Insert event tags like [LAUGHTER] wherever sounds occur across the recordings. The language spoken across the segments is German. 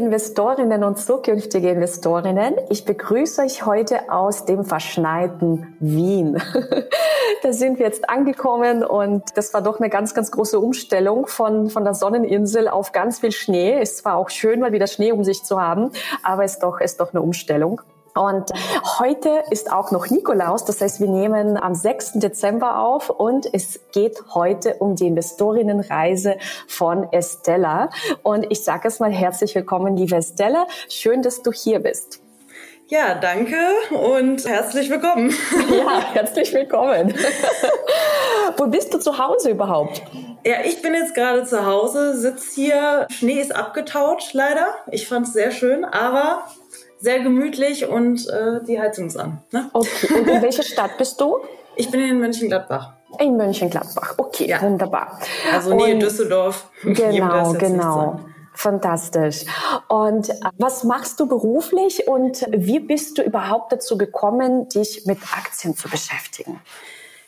Investorinnen und zukünftige Investorinnen. Ich begrüße euch heute aus dem verschneiten Wien. [LAUGHS] da sind wir jetzt angekommen und das war doch eine ganz, ganz große Umstellung von, von der Sonneninsel auf ganz viel Schnee. Es war auch schön, mal wieder Schnee um sich zu haben, aber es ist doch, ist doch eine Umstellung. Und heute ist auch noch Nikolaus, das heißt, wir nehmen am 6. Dezember auf und es geht heute um die Investorinnenreise von Estella. Und ich sage es mal herzlich willkommen, liebe Estella. Schön, dass du hier bist. Ja, danke und herzlich willkommen. [LAUGHS] Ja, herzlich willkommen. [LAUGHS] Wo bist du zu Hause überhaupt? Ja, ich bin jetzt gerade zu Hause, sitze hier. Schnee ist abgetaut, leider. Ich fand es sehr schön, aber sehr gemütlich und äh, die Heizung ist an. Ne? Okay, und in welcher Stadt bist du? [LAUGHS] Ich bin in Mönchengladbach. In Mönchengladbach, okay, ja. wunderbar. Also Nähe und Düsseldorf. [LAUGHS] Genau, genau. Fantastisch. Und äh, was machst du beruflich und wie bist du überhaupt dazu gekommen, dich mit Aktien zu beschäftigen?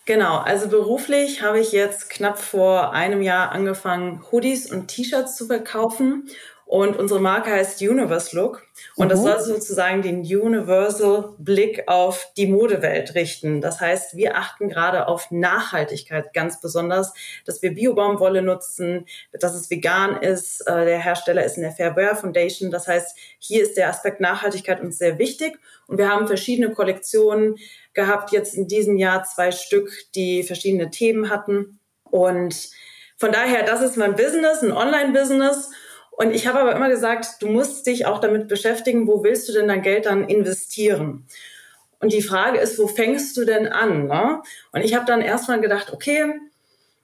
Genau, also beruflich habe ich jetzt knapp vor einem Jahr angefangen, Hoodies und T-Shirts zu verkaufen und unsere Marke heißt Universe Look. Und mhm. das soll sozusagen den Universal Blick auf die Modewelt richten. Das heißt, wir achten gerade auf Nachhaltigkeit ganz besonders, dass wir Biobaumwolle nutzen, dass es vegan ist. Äh, der Hersteller ist in der Fair Wear Foundation. Das heißt, hier ist der Aspekt Nachhaltigkeit uns sehr wichtig. Und wir haben verschiedene Kollektionen gehabt, jetzt in diesem Jahr zwei Stück, die verschiedene Themen hatten. Und von daher, das ist mein Business, ein Online-Business. Und ich habe aber immer gesagt, du musst dich auch damit beschäftigen, wo willst du denn dein Geld dann investieren? Und die Frage ist, wo fängst du denn an? Ne? Und ich habe dann erstmal gedacht, okay,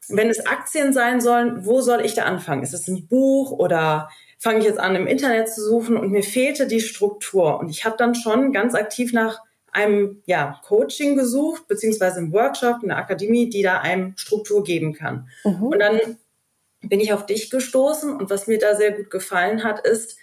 wenn es Aktien sein sollen, wo soll ich da anfangen? Ist es ein Buch oder fange ich jetzt an, im Internet zu suchen? Und mir fehlte die Struktur. Und ich habe dann schon ganz aktiv nach einem ja, Coaching gesucht, beziehungsweise im Workshop, in der Akademie, die da einem Struktur geben kann. Mhm. Und dann bin ich auf dich gestoßen und was mir da sehr gut gefallen hat, ist,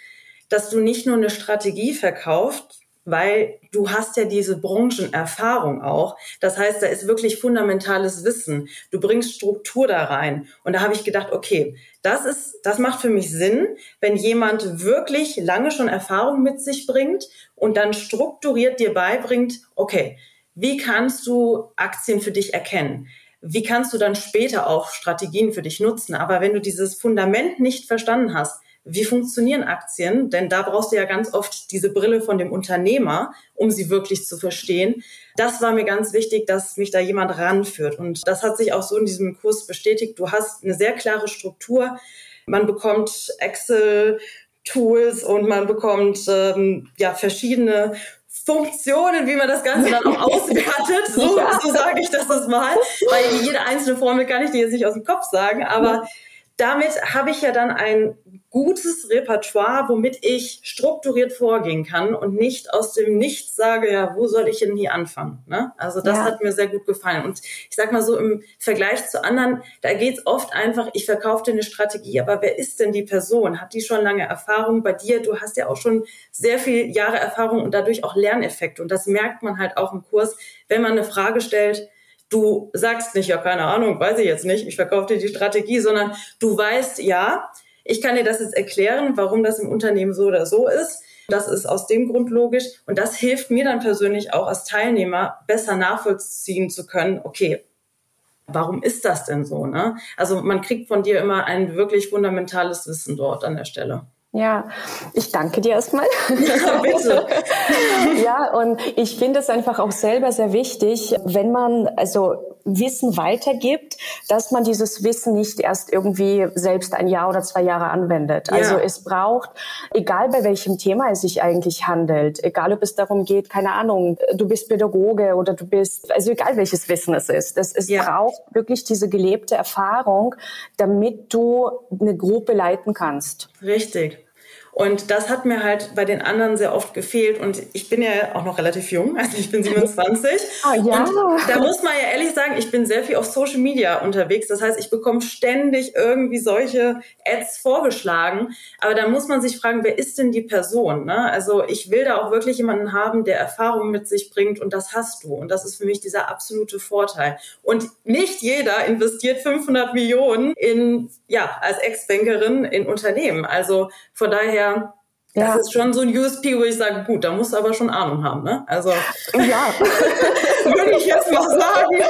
dass du nicht nur eine Strategie verkauft, weil du hast ja diese Branchenerfahrung auch. Das heißt, da ist wirklich fundamentales Wissen. Du bringst Struktur da rein. Und da habe ich gedacht, okay, das ist, das macht für mich Sinn, wenn jemand wirklich lange schon Erfahrung mit sich bringt und dann strukturiert dir beibringt, okay, wie kannst du Aktien für dich erkennen? Wie kannst du dann später auch Strategien für dich nutzen? Aber wenn du dieses Fundament nicht verstanden hast, wie funktionieren Aktien? Denn da brauchst du ja ganz oft diese Brille von dem Unternehmer, um sie wirklich zu verstehen. Das war mir ganz wichtig, dass mich da jemand ranführt. Und das hat sich auch so in diesem Kurs bestätigt. Du hast eine sehr klare Struktur. Man bekommt Excel, Tools und man bekommt ähm, ja verschiedene Funktionen, wie man das Ganze dann auch [LAUGHS] auswertet. So, ja. so sage ich das mal. Weil jede einzelne Formel kann ich dir jetzt nicht aus dem Kopf sagen, aber damit habe ich ja dann ein gutes Repertoire, womit ich strukturiert vorgehen kann und nicht aus dem Nichts sage, ja, wo soll ich denn hier anfangen? Ne? Also das ja. hat mir sehr gut gefallen. Und ich sag mal so im Vergleich zu anderen, da geht es oft einfach, ich verkaufe dir eine Strategie, aber wer ist denn die Person? Hat die schon lange Erfahrung? Bei dir, du hast ja auch schon sehr viele Jahre Erfahrung und dadurch auch Lerneffekte. Und das merkt man halt auch im Kurs, wenn man eine Frage stellt, du sagst nicht, ja, keine Ahnung, weiß ich jetzt nicht, ich verkaufe dir die Strategie, sondern du weißt, ja, ich kann dir das jetzt erklären, warum das im Unternehmen so oder so ist. Das ist aus dem Grund logisch. Und das hilft mir dann persönlich auch als Teilnehmer besser nachvollziehen zu können, okay, warum ist das denn so? Ne? Also man kriegt von dir immer ein wirklich fundamentales Wissen dort an der Stelle. Ja, ich danke dir erstmal. Ja, bitte. [LAUGHS] ja, und ich finde es einfach auch selber sehr wichtig, wenn man also Wissen weitergibt, dass man dieses Wissen nicht erst irgendwie selbst ein Jahr oder zwei Jahre anwendet. Ja. Also es braucht, egal bei welchem Thema es sich eigentlich handelt, egal ob es darum geht, keine Ahnung, du bist Pädagoge oder du bist, also egal welches Wissen es ist, es, es ja. braucht wirklich diese gelebte Erfahrung, damit du eine Gruppe leiten kannst. Richtig. Und das hat mir halt bei den anderen sehr oft gefehlt. Und ich bin ja auch noch relativ jung, [LAUGHS] also ich bin 27. Ah, ja. Und da muss man ja ehrlich sagen, ich bin sehr viel auf Social Media unterwegs. Das heißt, ich bekomme ständig irgendwie solche Ads vorgeschlagen. Aber da muss man sich fragen, wer ist denn die Person? Ne? Also ich will da auch wirklich jemanden haben, der Erfahrung mit sich bringt und das hast du. Und das ist für mich dieser absolute Vorteil. Und nicht jeder investiert 500 Millionen in, ja, als Ex-Bankerin in Unternehmen. Also von daher ja, das ja. ist schon so ein USP, wo ich sage, gut, da musst du aber schon Ahnung haben, ne? Also ja, [LAUGHS] würde ich jetzt mal sagen. [LAUGHS]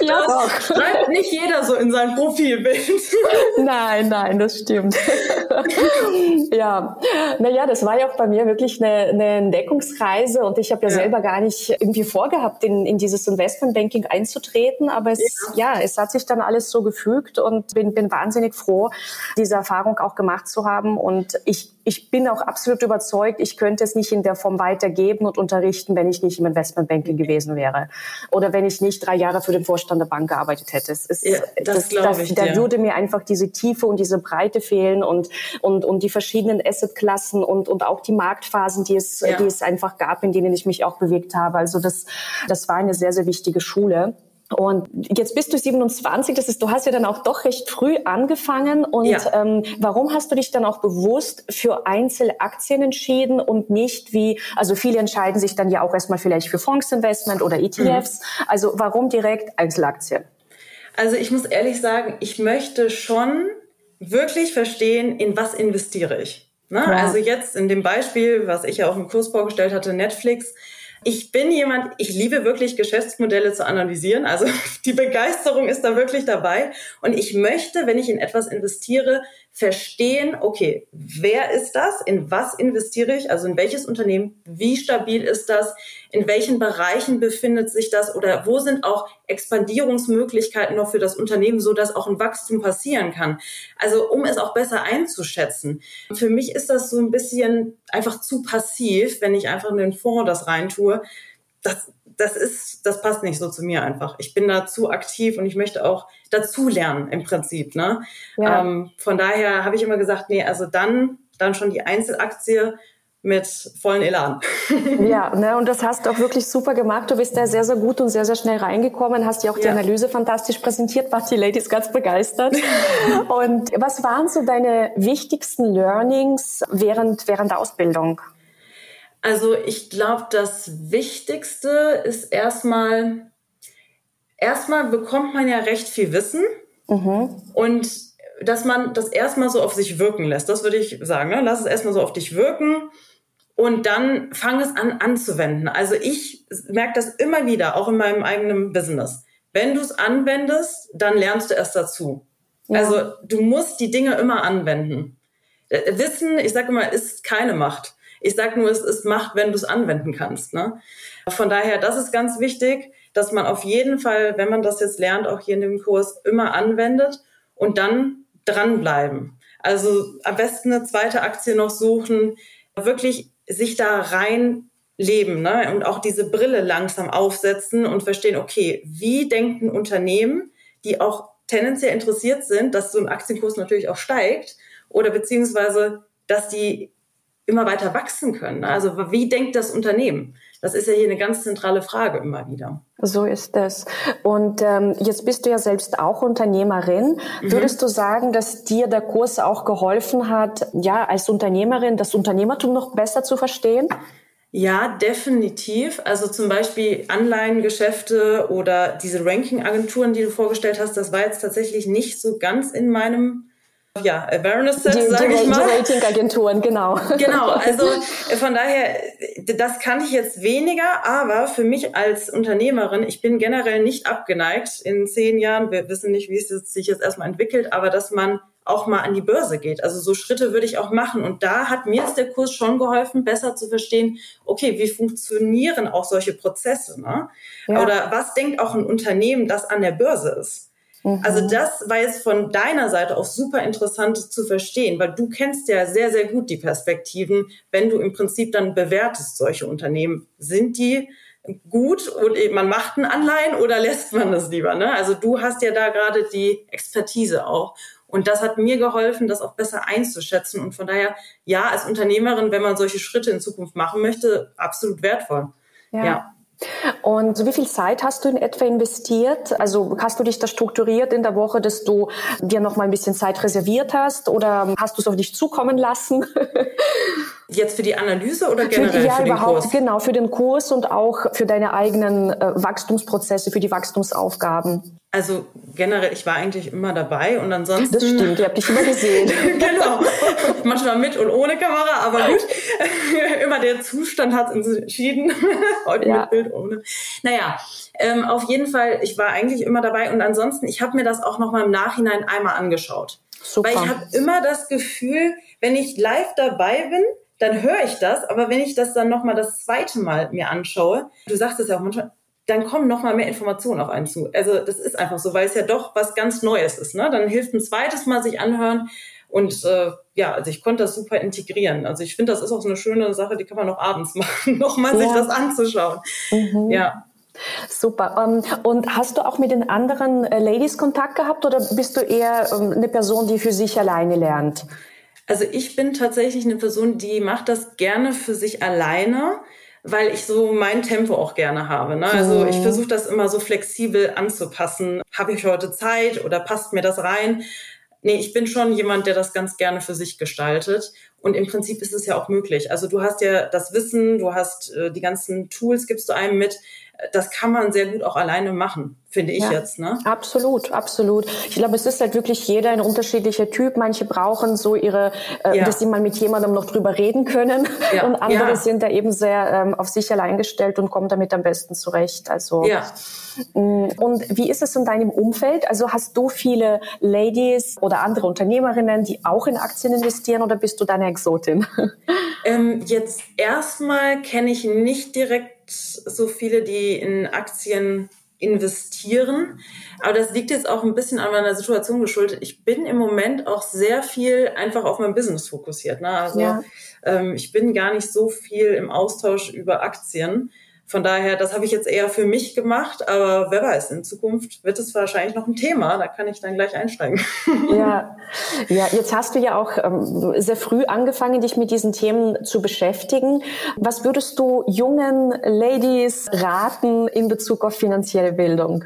Ja, das schreibt nicht jeder so in sein Profilbild. [LAUGHS] Nein, nein, das stimmt. ja, naja, das war ja auch bei mir wirklich eine, eine Entdeckungsreise und ich habe ja, ja, selber gar nicht irgendwie vorgehabt, in, in dieses Investmentbanking einzutreten, aber es, ja. ja. es hat sich dann alles so gefügt und bin, bin wahnsinnig froh, diese Erfahrung auch gemacht zu haben und ich ich bin auch absolut überzeugt, ich könnte es nicht in der Form weitergeben und unterrichten, wenn ich nicht im Investmentbanking gewesen wäre. Oder wenn ich nicht drei Jahre für den Vorstand der Bank gearbeitet hätte. Es ist, ja, das, das glaube ich. Da ja. würde mir einfach diese Tiefe und diese Breite fehlen und, und, und die verschiedenen Assetklassen und, und auch die Marktphasen, die es, ja. die es einfach gab, in denen ich mich auch bewegt habe. Also das, das war eine sehr, sehr wichtige Schule. Und jetzt bist du 27, das ist, du hast ja dann auch doch recht früh angefangen. Und ja. ähm, warum hast du dich dann auch bewusst für Einzelaktien entschieden und nicht wie, also viele entscheiden sich dann ja auch erstmal vielleicht für Fondsinvestment oder ETFs. Mhm. Also warum direkt Einzelaktien? Also ich muss ehrlich sagen, ich möchte schon wirklich verstehen, in was investiere ich. Ne? Ja. Also jetzt in dem Beispiel, was ich ja auch im Kurs vorgestellt hatte, Netflix, ich bin jemand, ich liebe wirklich Geschäftsmodelle zu analysieren. Also [LAUGHS] die Begeisterung ist da wirklich dabei. Und ich möchte, wenn ich in etwas investiere, verstehen, okay, wer ist das? In was investiere ich? Also in welches Unternehmen? Wie stabil ist das? In welchen Bereichen befindet sich das? Oder wo sind auch Expandierungsmöglichkeiten noch für das Unternehmen, so dass auch ein Wachstum passieren kann? Also um es auch besser einzuschätzen. Für mich ist das so ein bisschen einfach zu passiv, wenn ich einfach in den Fonds das reintue. Das, das ist, das passt nicht so zu mir einfach. Ich bin da zu aktiv und ich möchte auch dazu lernen im Prinzip. Ne? Ja. Ähm, von daher habe ich immer gesagt, nee, also dann, dann schon die Einzelaktie mit vollen Elan. [LAUGHS] Ja, ne, und das hast du auch wirklich super gemacht. Du bist da sehr, sehr gut und sehr, sehr schnell reingekommen, hast ja auch die ja. Analyse fantastisch präsentiert, war die Ladies ganz begeistert. [LAUGHS] und was waren so deine wichtigsten Learnings während, während der Ausbildung? Also ich glaube, das Wichtigste ist erstmal, erstmal bekommt man ja recht viel Wissen mhm. und dass man das erstmal so auf sich wirken lässt. Das würde ich sagen. Ne? Lass es erstmal so auf dich wirken und dann fang es an anzuwenden. Also ich merke das immer wieder, auch in meinem eigenen Business. Wenn du es anwendest, dann lernst du erst dazu. Ja. Also du musst die Dinge immer anwenden. Wissen, ich sage immer, ist keine Macht. Ich sage nur, es ist Macht, wenn du es anwenden kannst. Ne? Von daher, das ist ganz wichtig, dass man auf jeden Fall, wenn man das jetzt lernt, auch hier in dem Kurs, immer anwendet und dann dranbleiben. Also am besten eine zweite Aktie noch suchen, wirklich sich da rein leben ne? und auch diese Brille langsam aufsetzen und verstehen, okay, wie denkt ein Unternehmen, die auch tendenziell interessiert sind, dass so ein Aktienkurs natürlich auch steigt oder beziehungsweise, dass die immer weiter wachsen können. Also wie denkt das Unternehmen? Das ist ja hier eine ganz zentrale Frage immer wieder. So ist es. Und ähm, jetzt bist du ja selbst auch Unternehmerin. Mhm. Würdest du sagen, dass dir der Kurs auch geholfen hat, ja, als Unternehmerin das Unternehmertum noch besser zu verstehen? Ja, definitiv. Also zum Beispiel Anleihengeschäfte oder diese Ranking-Agenturen, die du vorgestellt hast, das war jetzt tatsächlich nicht so ganz in meinem ja, Awareness Set, sage ich mal. Die Ratingagenturen, genau. Genau, [LAUGHS] also äh, von daher, das kann ich jetzt weniger, aber für mich als Unternehmerin, ich bin generell nicht abgeneigt in zehn Jahren, wir wissen nicht, wie es sich jetzt erstmal entwickelt, aber dass man auch mal an die Börse geht. Also so Schritte würde ich auch machen. Und da hat mir jetzt der Kurs schon geholfen, besser zu verstehen, okay, wie funktionieren auch solche Prozesse? Ne? Ja. Oder was denkt auch ein Unternehmen, das an der Börse ist? Also mhm. das war jetzt von deiner Seite auch super interessant zu verstehen, weil du kennst ja sehr, sehr gut die Perspektiven, wenn du im Prinzip dann bewertest solche Unternehmen. Sind die gut und man macht ein Anleihen oder [LAUGHS] lässt man das lieber? Ne? Also du hast ja da gerade die Expertise auch. Und das hat mir geholfen, das auch besser einzuschätzen. Und von daher, ja, als Unternehmerin, wenn man solche Schritte in Zukunft machen möchte, absolut wertvoll. ja. ja. Und wie viel Zeit hast du in etwa investiert? Also hast du dich da strukturiert in der Woche, dass du dir noch mal ein bisschen Zeit reserviert hast oder hast du es auf dich zukommen lassen? [LAUGHS] Jetzt für die Analyse oder generell für, ja, für den überhaupt, Kurs? Genau, für den Kurs und auch für deine eigenen äh, Wachstumsprozesse, für die Wachstumsaufgaben. Also generell, ich war eigentlich immer dabei und ansonsten. Das stimmt, ihr habt dich immer gesehen. [LAUGHS] genau. Manchmal mit und ohne Kamera, aber gut. [LAUGHS] immer der Zustand hat entschieden. [LAUGHS] Heute ja. mit Bild ohne. Naja, ähm, auf jeden Fall, ich war eigentlich immer dabei und ansonsten, ich habe mir das auch nochmal im Nachhinein einmal angeschaut. Super. Weil ich habe immer das Gefühl, wenn ich live dabei bin, dann höre ich das, aber wenn ich das dann nochmal das zweite Mal mir anschaue, du sagst es ja auch manchmal, dann kommen nochmal mehr Informationen auf einen zu. Also das ist einfach so, weil es ja doch was ganz Neues ist. Ne? Dann hilft ein zweites Mal sich anhören und äh, ja, also ich konnte das super integrieren. Also ich finde, das ist auch so eine schöne Sache, die kann man noch abends [LAUGHS] machen, nochmal ja. sich das anzuschauen. Mhm. Ja. Super. Ähm, und hast du auch mit den anderen äh, Ladies Kontakt gehabt oder bist du eher ähm, eine Person, die für sich alleine lernt? Also ich bin tatsächlich eine Person, die macht das gerne für sich alleine, weil ich so mein Tempo auch gerne habe. Ne? Also ich mhm. versuche das immer so flexibel anzupassen. Habe ich heute Zeit oder passt mir das rein? Nee, ich bin schon jemand, der das ganz gerne für sich gestaltet. Und im Prinzip ist es ja auch möglich. Also du hast ja das Wissen, du hast äh, die ganzen Tools, gibst du einem mit das kann man sehr gut auch alleine machen, finde ich ja, jetzt. Ne? Absolut, absolut. Ich glaube, es ist halt wirklich jeder ein unterschiedlicher Typ. Manche brauchen so ihre, äh, ja. dass sie mal mit jemandem noch drüber reden können. Ja. Und andere sind da eben sehr ähm, auf sich allein gestellt und kommen damit am besten zurecht. Also ja. Mm, und wie ist es in deinem Umfeld? Also hast du viele Ladies oder andere Unternehmerinnen, die auch in Aktien investieren oder bist du deine Exotin? [LAUGHS] Ähm, jetzt erstmal kenne ich nicht direkt so viele, die in Aktien investieren. Aber das liegt jetzt auch ein bisschen an meiner Situation geschuldet. Ich bin im Moment auch sehr viel einfach auf mein Business fokussiert. Ne? Also ja. ähm, ich bin gar nicht so viel im Austausch über Aktien. Von daher, das habe ich jetzt eher für mich gemacht, aber wer weiß, in Zukunft wird es wahrscheinlich noch ein Thema, da kann ich dann gleich einsteigen. [LAUGHS] Ja, ja jetzt hast du ja auch ähm, sehr früh angefangen, dich mit diesen Themen zu beschäftigen. Was würdest du jungen Ladies raten in Bezug auf finanzielle Bildung?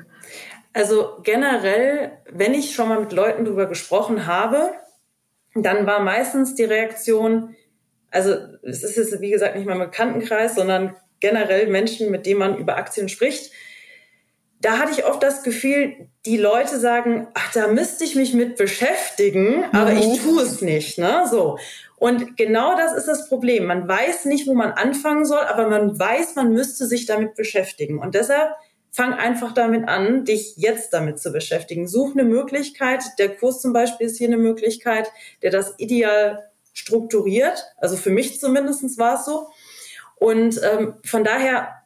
Also generell, wenn ich schon mal mit Leuten darüber gesprochen habe, dann war meistens die Reaktion, also es ist jetzt wie gesagt nicht im Bekanntenkreis, sondern generell Menschen, mit denen man über Aktien spricht, da hatte ich oft das Gefühl, die Leute sagen, ach, da müsste ich mich mit beschäftigen, aber mhm. ich tue es nicht, ne? So. Und genau das ist das Problem. Man weiß nicht, wo man anfangen soll, aber man weiß, man müsste sich damit beschäftigen. Und deshalb fang einfach damit an, dich jetzt damit zu beschäftigen. Such eine Möglichkeit. Der Kurs zum Beispiel ist hier eine Möglichkeit, der das ideal strukturiert. Also für mich zumindestens war es so. Und ähm, von daher,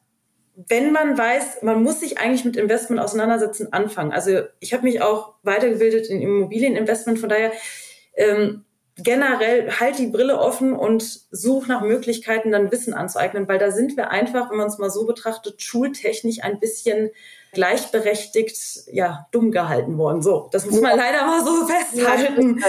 wenn man weiß, man muss sich eigentlich mit Investment auseinandersetzen, anfangen. Also ich habe mich auch weitergebildet in Immobilieninvestment, von daher ähm, generell halt die Brille offen und such nach Möglichkeiten, dann Wissen anzueignen, weil da sind wir einfach, wenn man es mal so betrachtet, schultechnisch ein bisschen gleichberechtigt, ja, dumm gehalten worden. So, das muss man leider mal so festhalten. Ja,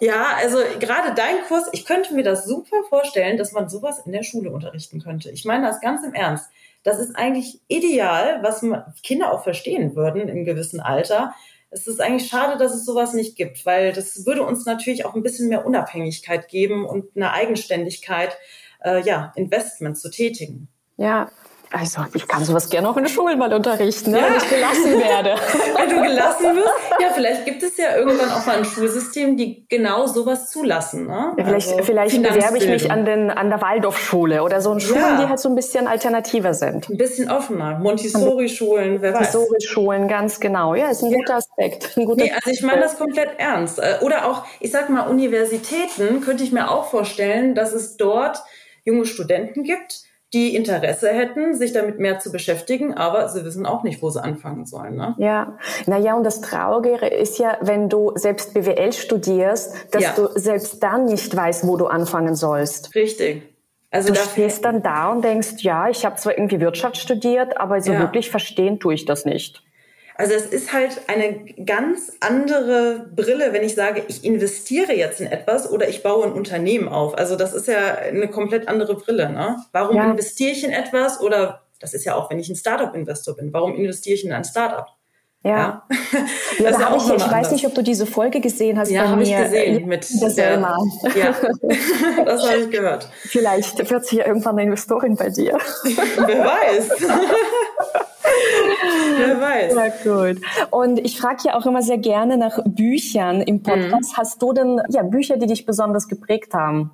ja, also gerade dein Kurs, ich könnte mir das super vorstellen, dass man sowas in der Schule unterrichten könnte. Ich meine das ganz im Ernst. Das ist eigentlich ideal, was Kinder auch verstehen würden im gewissen Alter. Es ist eigentlich schade, dass es sowas nicht gibt, weil das würde uns natürlich auch ein bisschen mehr Unabhängigkeit geben und eine Eigenständigkeit, äh, ja, Investment zu tätigen. Ja, also ich kann sowas gerne auch in der Schule mal unterrichten, ne, ja. wenn ich gelassen werde. [LAUGHS] wenn du gelassen wirst, ja, vielleicht gibt es ja irgendwann auch mal ein Schulsystem, die genau sowas zulassen. Ne? Ja, vielleicht also vielleicht bewerbe ich mich an, den, an der Waldorfschule oder so ein Schulen, ja. die halt so ein bisschen alternativer sind. Ein bisschen offener. Montessori-Schulen, wer weiß. Montessori-Schulen, ganz genau. Ja, ist ein guter Aspekt. Ein guter nee, also ich meine das komplett ernst. Äh, oder auch, ich sag mal, Universitäten könnte ich mir auch vorstellen, dass es dort junge Studenten gibt, die Interesse hätten, sich damit mehr zu beschäftigen, aber sie wissen auch nicht, wo sie anfangen sollen. Ne? Ja, naja, und das Traurige ist ja, wenn du selbst BWL studierst, dass ja. du selbst dann nicht weißt, wo du anfangen sollst. Richtig. Also du stehst dann da und denkst, ja, ich habe zwar irgendwie Wirtschaft studiert, aber so ja. wirklich verstehen tue ich das nicht. Also es ist halt eine ganz andere Brille, wenn ich sage, ich investiere jetzt in etwas oder ich baue ein Unternehmen auf. Also das ist ja eine komplett andere Brille. Ne? Warum ja. investiere ich in etwas oder das ist ja auch, wenn ich ein Startup-Investor bin, warum investiere ich in ein Startup? Ja, ja. ja da ich, ich weiß nicht, ob du diese Folge gesehen hast. Ja, habe ich gesehen mit der Selma. Ja, [LAUGHS] das habe ich gehört. Vielleicht wird sie ja irgendwann eine Investorin bei dir. Wer weiß. [LAUGHS] Wer weiß. Ja, gut. Und ich frage ja auch immer sehr gerne nach Büchern im Podcast. Mhm. Hast du denn ja, Bücher, die dich besonders geprägt haben?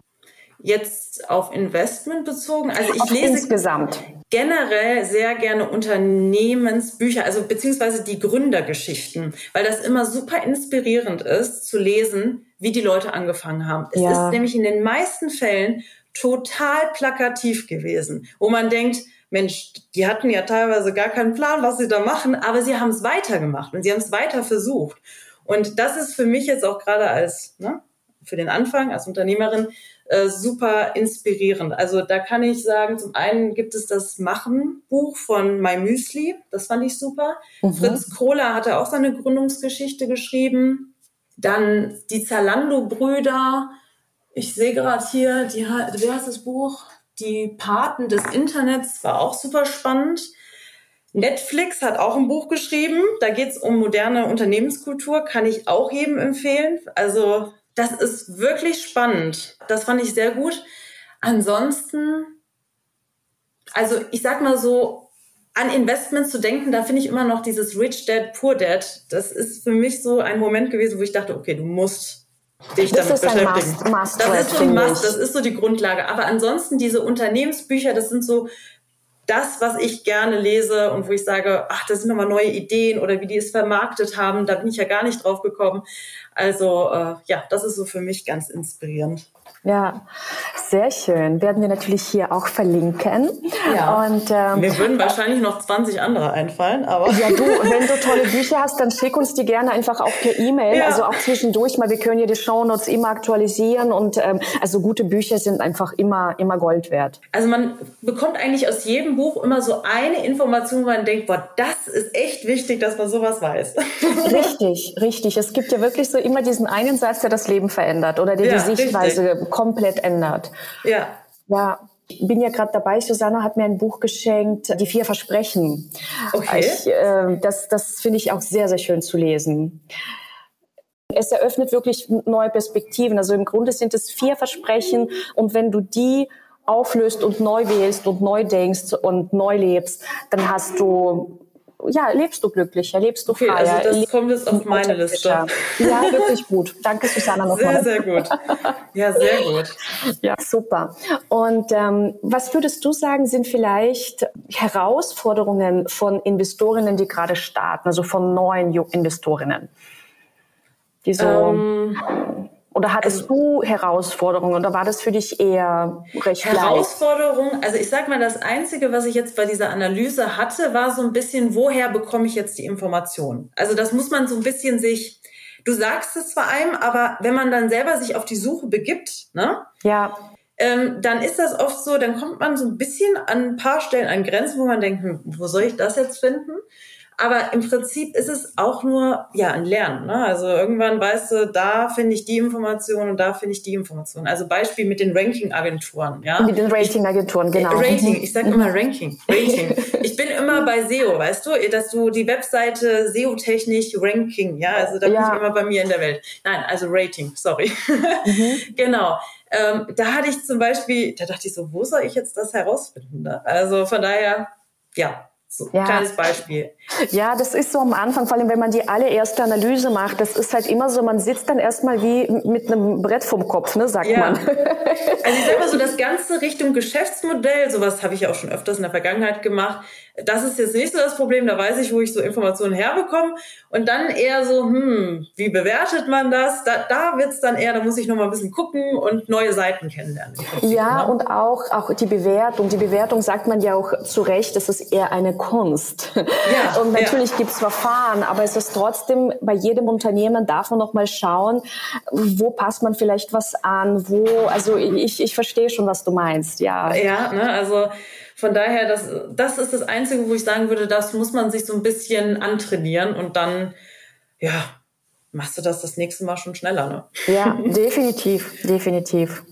Jetzt auf Investment bezogen? Also ich auf lese insgesamt generell sehr gerne Unternehmensbücher, also beziehungsweise die Gründergeschichten, weil das immer super inspirierend ist zu lesen, wie die Leute angefangen haben. Es ja. ist nämlich in den meisten Fällen total plakativ gewesen, wo man denkt, Mensch, die hatten ja teilweise gar keinen Plan, was sie da machen, aber sie haben es weitergemacht und sie haben es weiter versucht. Und das ist für mich jetzt auch gerade als, ne, für den Anfang als Unternehmerin äh, super inspirierend. Also da kann ich sagen, zum einen gibt es das Machen-Buch von My Müsli, das fand ich super. Mhm. Fritz Kohler hatte auch seine Gründungsgeschichte geschrieben. Dann die Zalando-Brüder. Ich sehe gerade hier, die, wie heißt das Buch? Die Paten des Internets war auch super spannend. Netflix hat auch ein Buch geschrieben. Da geht es um moderne Unternehmenskultur. Kann ich auch jedem empfehlen. Also das ist wirklich spannend. Das fand ich sehr gut. Ansonsten, also ich sag mal so, an Investments zu denken, da finde ich immer noch dieses Rich Dad, Poor Dad. Das ist für mich so ein Moment gewesen, wo ich dachte, okay, du musst dich das damit beschäftigen. Must, must das ist so ein Must, das ist so die Grundlage. Aber ansonsten diese Unternehmensbücher, das sind so das, was ich gerne lese und wo ich sage, ach, das sind nochmal neue Ideen oder wie die es vermarktet haben, da bin ich ja gar nicht drauf gekommen. Also äh, ja, das ist so für mich ganz inspirierend. Ja, sehr schön. Werden wir natürlich hier auch verlinken. Ja. Und, ähm, Mir würden wahrscheinlich noch 20 andere einfallen, aber. Ja, du, [LAUGHS] wenn du tolle Bücher hast, dann schick uns die gerne einfach auch per E-Mail. Ja. Also auch zwischendurch mal. Wir können ja die Shownotes immer aktualisieren und ähm, also gute Bücher sind einfach immer, immer Gold wert. Also man bekommt eigentlich aus jedem Buch immer so eine Information, wo man denkt, boah, das ist echt wichtig, dass man sowas weiß. [LAUGHS] Richtig, richtig. Es gibt ja wirklich so immer diesen einen Satz, der das Leben verändert oder der ja, die Sichtweise richtig komplett ändert. Ja. Ja, ich bin ja gerade dabei, Susanne hat mir ein Buch geschenkt, Die vier Versprechen. Okay. Ich, äh, das das finde ich auch sehr, sehr schön zu lesen. Es eröffnet wirklich neue Perspektiven. Also im Grunde sind es vier Versprechen und wenn du die auflöst und neu wählst und neu denkst und neu lebst, dann hast du ja, lebst du glücklicher, lebst du okay, freier. Also das kommt jetzt auf meine Liste. Ja, wirklich gut. Danke, Susanna, nochmal. Sehr, sehr gut. Ja, sehr gut. Ja, super. Und ähm, was würdest du sagen, sind vielleicht Herausforderungen von Investorinnen, die gerade starten, also von neuen Investorinnen? Die so ähm, oder hattest also, du Herausforderungen oder war das für dich eher recht Herausforderungen, also ich sag mal, das Einzige, was ich jetzt bei dieser Analyse hatte, war so ein bisschen, woher bekomme ich jetzt die Informationen? Also das muss man so ein bisschen sich, du sagst es zwar einem, aber wenn man dann selber sich auf die Suche begibt, ne? Ja. Ähm, dann ist das oft so, dann kommt man so ein bisschen an ein paar Stellen an Grenzen, wo man denkt, hm, wo soll ich das jetzt finden? Aber im Prinzip ist es auch nur ja ein Lernen. Ne? Also irgendwann weißt du, da finde ich die Information und da finde ich die Information. Also Beispiel mit den Ranking-Agenturen. Ja? Mit den Rating-Agenturen, genau. Äh, Rating, ich sage immer Ranking. Rating. Ich bin immer bei SEO, weißt du, dass du die Webseite SEO-technisch Ranking, ja, also da bin ja. ich immer bei mir in der Welt. Nein, also Rating, sorry. Mhm. [LAUGHS] genau. Ähm, da hatte ich zum Beispiel, da dachte ich so, wo soll ich jetzt das herausfinden? Ne? Also von daher, ja, so, ja. kleines Beispiel. Ja, das ist so am Anfang, vor allem wenn man die allererste Analyse macht, das ist halt immer so, man sitzt dann erstmal wie mit einem Brett vom Kopf, ne, sagt ja. man. Also ich sag mal so, das Ganze Richtung Geschäftsmodell, sowas habe ich ja auch schon öfters in der Vergangenheit gemacht, das ist jetzt nicht so das Problem, da weiß ich, wo ich so Informationen herbekomme. Und dann eher so, hm, wie bewertet man das? Da, da wird's dann eher, da muss ich noch mal ein bisschen gucken und neue Seiten kennenlernen. Ja, ne? und auch, auch die Bewertung. Die Bewertung sagt man ja auch zu Recht, das ist eher eine Kunst. Ja, [LAUGHS] und natürlich ja. gibt's Verfahren, aber es ist trotzdem, bei jedem Unternehmen darf man noch mal schauen, wo passt man vielleicht was an, wo, also ich, ich verstehe schon, was du meinst, ja. Ja, ne, also von daher, das, das ist das Einzige, wo ich sagen würde, das muss man sich so ein bisschen antrainieren und dann, ja, machst du das das nächste Mal schon schneller, ne? Ja, [LAUGHS] definitiv, definitiv.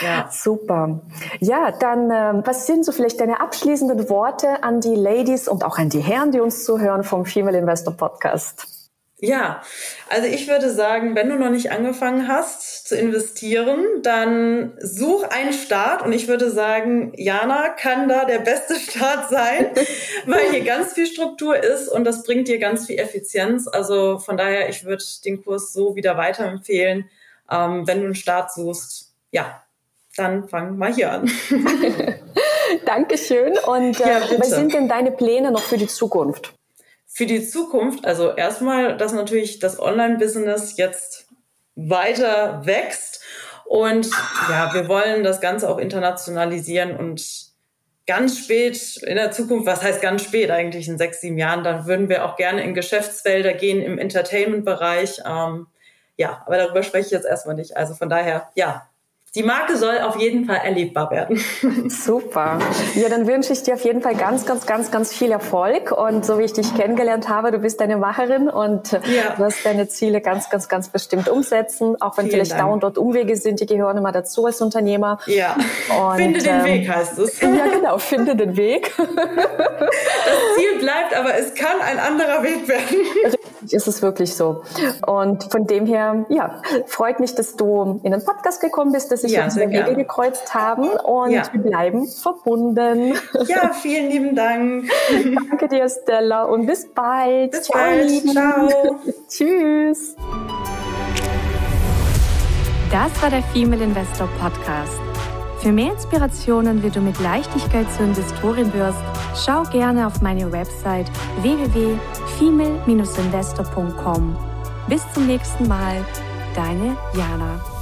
Ja. Super. Ja, dann, ähm, was sind so vielleicht deine abschließenden Worte an die Ladies und auch an die Herren, die uns zuhören vom Female Investor Podcast? Ja, also ich würde sagen, wenn du noch nicht angefangen hast zu investieren, dann such einen Start und ich würde sagen, Jana kann da der beste Start sein, [LAUGHS] weil hier ganz viel Struktur ist und das bringt dir ganz viel Effizienz. Also von daher, ich würde den Kurs so wieder weiterempfehlen, ähm, wenn du einen Start suchst. Ja, dann fang mal hier an. [LAUGHS] Dankeschön. Und äh, ja, was sind denn deine Pläne noch für die Zukunft? für die Zukunft, also erstmal, dass natürlich das Online-Business jetzt weiter wächst und ja, wir wollen das Ganze auch internationalisieren und ganz spät in der Zukunft, was heißt ganz spät eigentlich in sechs, sieben Jahren, dann würden wir auch gerne in Geschäftsfelder gehen im Entertainment-Bereich. Ähm, ja, aber darüber spreche ich jetzt erstmal nicht. Also von daher, ja, die Marke soll auf jeden Fall erlebbar werden. [LAUGHS] Super. Ja, dann wünsche ich dir auf jeden Fall ganz, ganz, ganz, ganz viel Erfolg. Und so wie ich dich kennengelernt habe, du bist eine Macherin und ja. wirst deine Ziele ganz, ganz, ganz bestimmt umsetzen. Auch wenn Vielen vielleicht Dank. da und dort Umwege sind, die gehören immer dazu als Unternehmer. Ja. Und, finde den ähm, Weg heißt es. [LAUGHS] Ja, genau. Finde den Weg. Das Ziel bleibt, aber es kann ein anderer Weg werden ist es wirklich so. Und von dem her, ja, freut mich, dass du in den Podcast gekommen bist, dass sich ja, unsere Wege gekreuzt haben und ja. wir bleiben verbunden. Ja, vielen lieben Dank. [LAUGHS] Danke dir, Stella, und bis bald. Bis Ciao, bald. Lieben. Ciao. [LAUGHS] Tschüss. Das war der Female Investor Podcast. Für mehr Inspirationen, wie du mit Leichtigkeit zur Investorin wirst, schau gerne auf meine Website www.female-investor.com. Bis zum nächsten Mal, deine Jana.